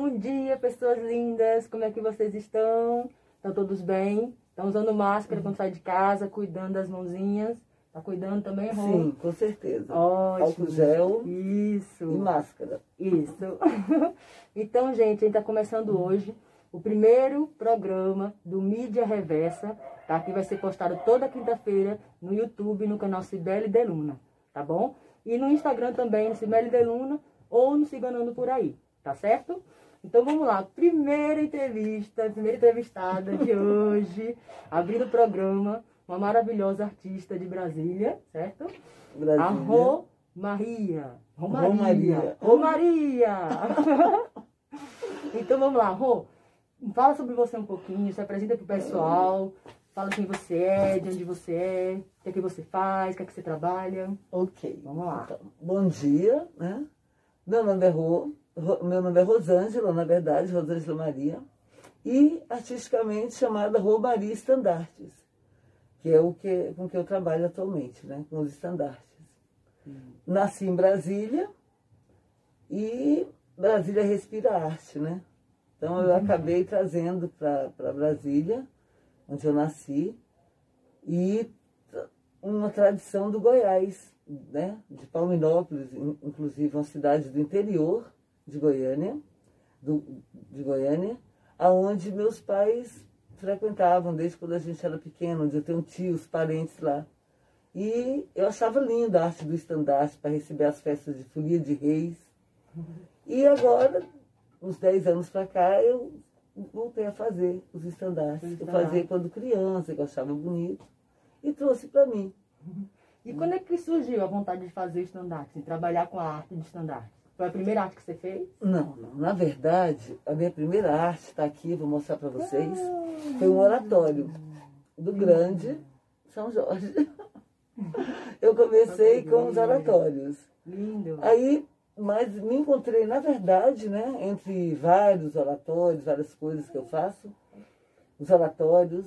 Bom dia, pessoas lindas. Como é que vocês estão? Estão todos bem? Estão usando máscara quando sai de casa, cuidando das mãozinhas? Tá cuidando também, Rô? Sim, com certeza. Ótimo. Álcool gel Isso. e máscara. Isso. então, gente, a gente está começando hoje o primeiro programa do Mídia Reversa, tá? Que vai ser postado toda quinta-feira no YouTube, no canal Cibele Deluna, tá bom? E no Instagram também, Cibele Deluna, ou no Ciganando Por Aí, tá certo? Então vamos lá, primeira entrevista, primeira entrevistada de hoje, abrindo o programa, uma maravilhosa artista de Brasília, certo? Brasília. A Rô Maria. Romaria. Romaria. então vamos lá, Rô. Fala sobre você um pouquinho, se apresenta pro pessoal. Fala quem você é, de onde você é, o que é que você faz, o que é que você trabalha. Ok. Vamos lá. Então, bom dia, né? Meu nome é Rô, meu nome é Rosângela, na verdade, Rosângela Maria. E artisticamente chamada Rô Maria Estandartes, que é o que, com que eu trabalho atualmente, né? Com os estandartes. Nasci em Brasília e Brasília respira arte, né? Então eu acabei trazendo para Brasília, onde eu nasci, e uma tradição do Goiás, né? De Palminópolis, in- inclusive uma cidade do interior de Goiânia, do, de Goiânia, aonde meus pais frequentavam desde quando a gente era pequeno, onde eu tenho tios, parentes lá. E eu achava linda a arte do estandarte para receber as festas de folia de reis. E agora, uns 10 anos para cá, eu voltei a fazer os estandartes. Eu fazia quando criança, que eu achava bonito, e trouxe para mim. E quando é que surgiu a vontade de fazer estandarte, de trabalhar com a arte de estandarte? Foi a primeira arte que você fez? Não, não. Na verdade, a minha primeira arte está aqui, vou mostrar para vocês. Foi um oratório do grande São Jorge. Eu comecei com os oratórios. Lindo. Aí, mas me encontrei, na verdade, né, entre vários oratórios, várias coisas que eu faço, os oratórios,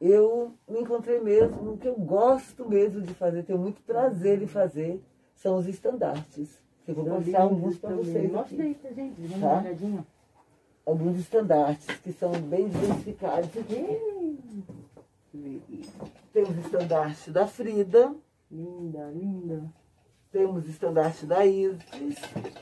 eu me encontrei mesmo no que eu gosto mesmo de fazer, tenho muito prazer em fazer, são os estandartes. Eu vou mostrar alguns para vocês. Mostra aqui. aí pra gente, vamos Tá? dar uma olhadinha. Alguns estandartes que são bem diversificados. Temos estandarte da Frida, Linda, linda. temos estandarte da Isis,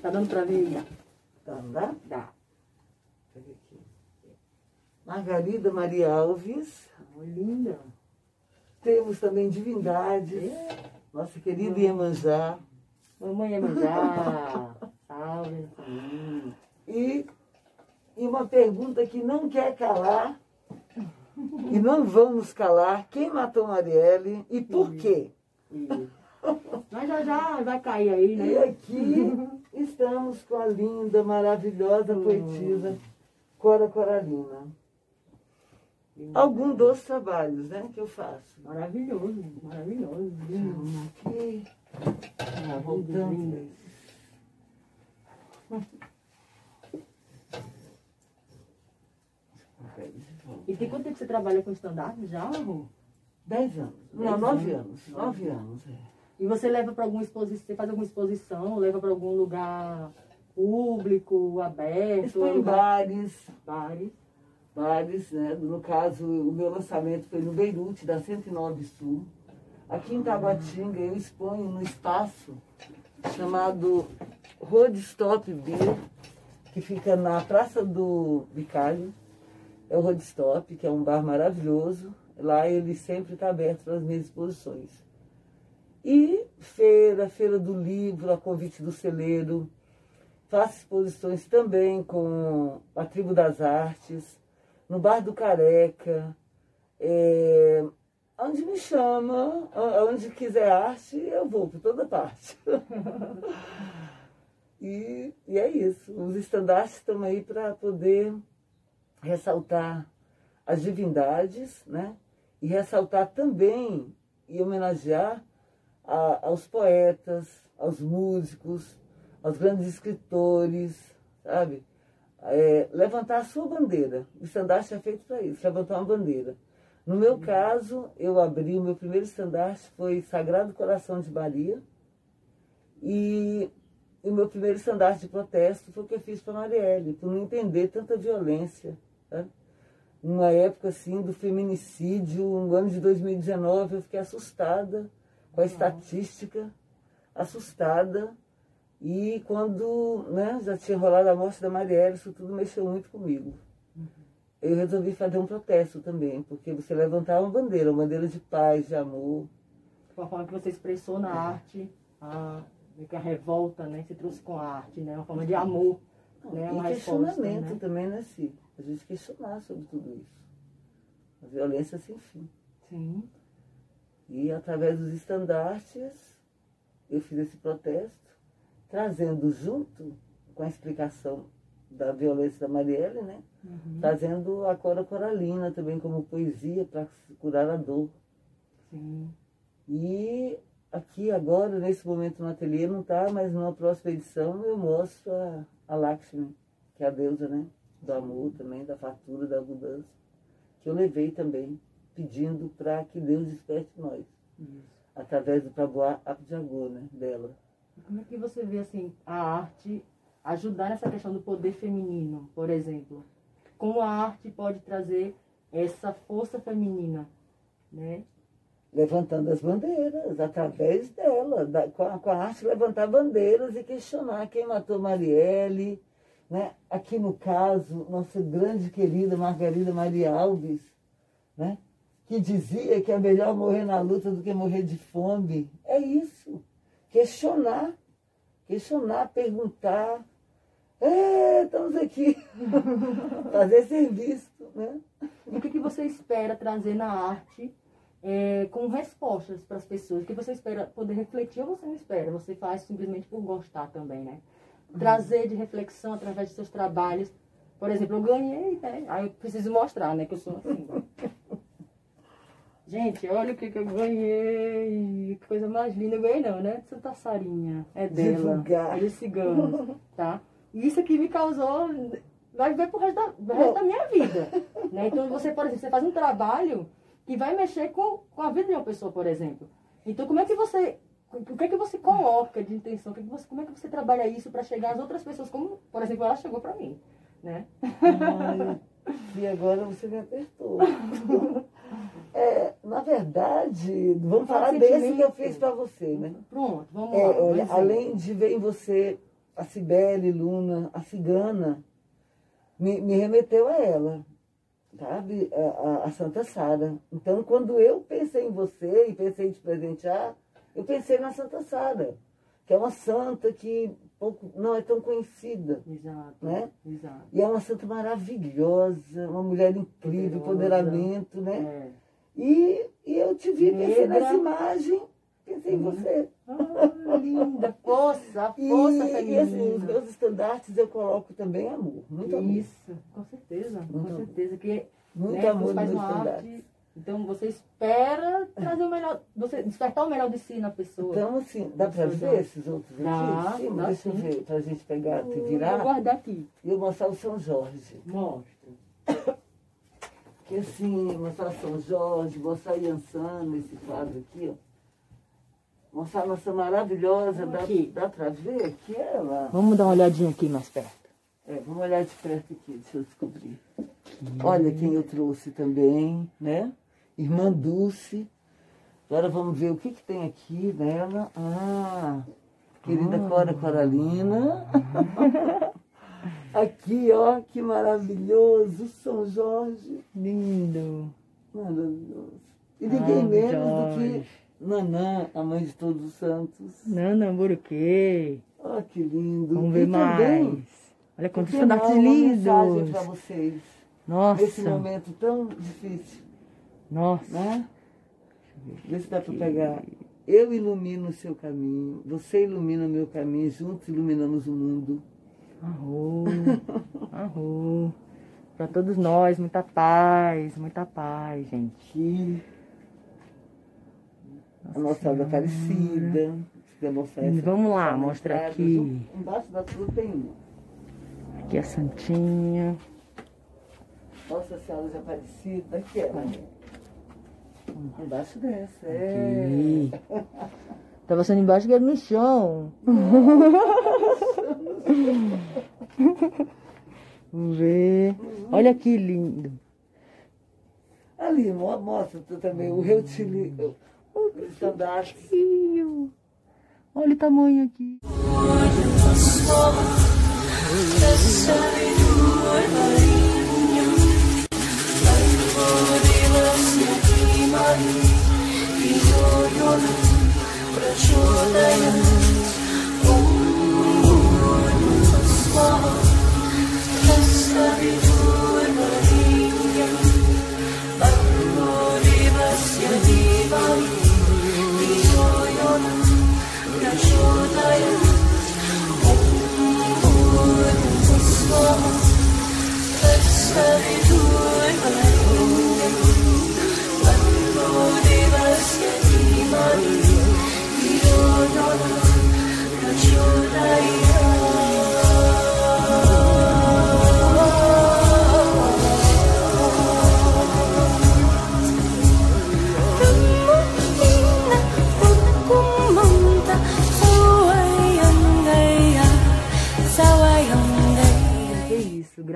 Tá dando pra ver aí? tá, né? Dá. Aqui. Margarida Maria Alves. Oh, linda. Temos também divindades. Nossa querida Iemanjá. Mamãe Iemanjá. Salve. Hum. E, e uma pergunta que não quer calar. E não vamos calar. Quem matou Marielle e por quê? Mas já já vai cair aí, E né? aqui estamos com a linda, maravilhosa poetisa Cora Coralina. Algum dos trabalhos né, que eu faço. Maravilhoso, maravilhoso. Aqui. Ah, voltando. E tem quanto tempo você trabalha com estandarte já, Rô? Dez anos. Não, nove anos. anos. Nove anos, é. E você leva para alguma exposição, você faz alguma exposição, leva para algum lugar público, aberto, Estou em lugar- bares, bares. bares, né? No caso, o meu lançamento foi no Beirute, da 109 Sul. Aqui em Tabatinga, eu exponho no espaço chamado Road Stop Beer, que fica na Praça do Bicalho. É o Road Stop, que é um bar maravilhoso. Lá ele sempre está aberto para as minhas exposições. E feira, feira do livro, a convite do celeiro. Faço exposições também com a Tribo das Artes, no Bar do Careca, é, onde me chama, onde quiser arte, eu vou por toda parte. e, e é isso. Os estandartes estão aí para poder ressaltar as divindades, né? E ressaltar também e homenagear a- aos poetas, aos músicos, aos grandes escritores, sabe? É, levantar a sua bandeira. O estandarte é feito para isso, levantar uma bandeira. No meu caso, eu abri, o meu primeiro estandarte foi Sagrado Coração de Maria. E o meu primeiro estandarte de protesto foi o que eu fiz para Marielle, por não entender tanta violência. Tá? Numa época assim do feminicídio, no ano de 2019, eu fiquei assustada com a estatística, assustada. E quando né, já tinha rolado a morte da Marielle, isso tudo mexeu muito comigo. Uhum. Eu resolvi fazer um protesto também, porque você levantar uma bandeira, uma bandeira de paz, de amor. Uma forma que você expressou na arte, a, a revolta, né? Você trouxe com a arte, né? Uma forma de amor. Né? E questionamento né? também, né, Cid? A gente questionar sobre tudo isso. A violência sem fim. Sim. E através dos estandartes, eu fiz esse protesto, trazendo junto com a explicação da violência da Marielle, né? Uhum. Trazendo a Cora Coralina também como poesia para curar a dor. Sim. E aqui agora, nesse momento no ateliê, não está, mas numa próxima edição eu mostro a, a Lakshmi, que é a deusa, né? Do amor também, da fartura, da abundância, que eu levei também pedindo para que Deus desperte nós. Isso. Através do Prabhu Abjagô, né, dela. Como é que você vê assim a arte ajudar nessa questão do poder feminino, por exemplo? Como a arte pode trazer essa força feminina, né? Levantando as bandeiras, através dela, da, com, a, com, a, arte levantar bandeiras e questionar quem matou Marielle, né? Aqui no caso, nossa grande querida Margarida Maria Alves, né? que dizia que é melhor morrer na luta do que morrer de fome. É isso. Questionar. Questionar, perguntar. É, estamos aqui. Fazer serviço. Né? E o que, que você espera trazer na arte é, com respostas para as pessoas? O que você espera poder refletir ou você não espera? Você faz simplesmente por gostar também, né? Uhum. Trazer de reflexão através de seus trabalhos. Por exemplo, eu ganhei, né? Aí eu preciso mostrar, né? Que eu sou assim. Gente, olha o que, que eu ganhei. Que coisa mais linda. Eu ganhei não, né? De Santa Sarinha. É dela. É de cigano, tá? E isso aqui me causou... Vai ver pro resto da, pro resto da minha vida. Né? Então, você, por exemplo, você faz um trabalho que vai mexer com, com a vida de uma pessoa, por exemplo. Então, como é que você... O que é que você coloca de intenção? O que é que você, como é que você trabalha isso para chegar às outras pessoas? Como, por exemplo, ela chegou para mim, né? Ai, e agora você me apertou. É, na verdade, vamos falar desse que eu fiz para você, né? Pronto, vamos é, lá. Olha, além de ver em você a Cibele Luna, a cigana, me, me remeteu a ela, sabe? A, a, a Santa Sara. Então, quando eu pensei em você e pensei em te presentear, eu pensei na Santa Sara, que é uma santa que pouco, não é tão conhecida. Exato, né? exato. E é uma santa maravilhosa, uma mulher incrível, empoderamento, né? É. E, e eu te vi, pensei nessa imagem, pensei em você. Ah, linda, força, força e, feminina. E assim, os meus estandartes eu coloco também amor, muito amor. Isso, com certeza, muito com certeza. Que, muito né, amor nos meus estandartes. Então você espera trazer o melhor, você despertar o melhor de si na pessoa. Então, assim, dá para ver esses outros dá, aqui? Sim, dá deixa sim. eu ver, para a gente pegar, te virar. Vou guardar aqui. E eu mostrar o São Jorge. Mostra. Que assim, mostrar São Jorge, mostrar Iansana, esse quadro aqui, ó. Mostrar a nossa maravilhosa, dá, dá pra ver aqui ela. Vamos dar uma olhadinha aqui mais perto. É, vamos olhar de perto aqui, deixa eu descobrir. Olha quem eu trouxe também, né? Irmã Dulce. Agora vamos ver o que, que tem aqui nela. Ah, querida ah. Cora Coralina. Aqui, ó, que maravilhoso, São Jorge. Lindo. Maravilhoso. E ninguém Ai, menos Jorge. do que Nanã, a mãe de todos os santos. Nanã Buruquê. Ó, que lindo. Vamos ver e mais. Também, Olha quantos estandartes lindos. Uma mensagem para vocês. Nossa. Nesse momento tão difícil. Nossa. Né? Vê se dá para pegar. Eu ilumino o seu caminho, você ilumina o meu caminho, juntos iluminamos o mundo. Arro, arro. Para todos nós, muita paz, muita paz, gente. Nossa a nossa água Aparecida. Vamos lá, mostra aqui. Embaixo da cruz tem uma. Aqui a Santinha. Nossa Senhora de Aparecida. Aqui é, Embaixo dessa. É. Tá passando embaixo que era no chão. Vamos ver. Olha que lindo. Ali, mo- mostra também o reutili- o estandarte. Fio. Olha o tamanho aqui. Que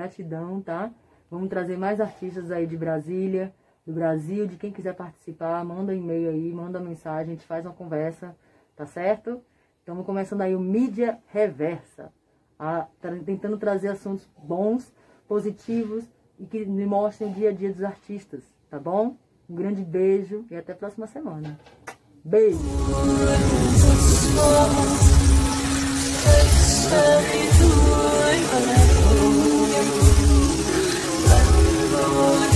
gratidão, tá? Vamos trazer mais artistas aí de Brasília, do Brasil, de quem quiser participar, manda um e-mail aí, manda mensagem, a gente faz uma conversa, tá certo? Estamos começando aí o Mídia Reversa, a- tentando trazer assuntos bons, positivos e que me mostrem o dia a dia dos artistas, tá bom? Um grande beijo e até a próxima semana. Beijo! Let me go.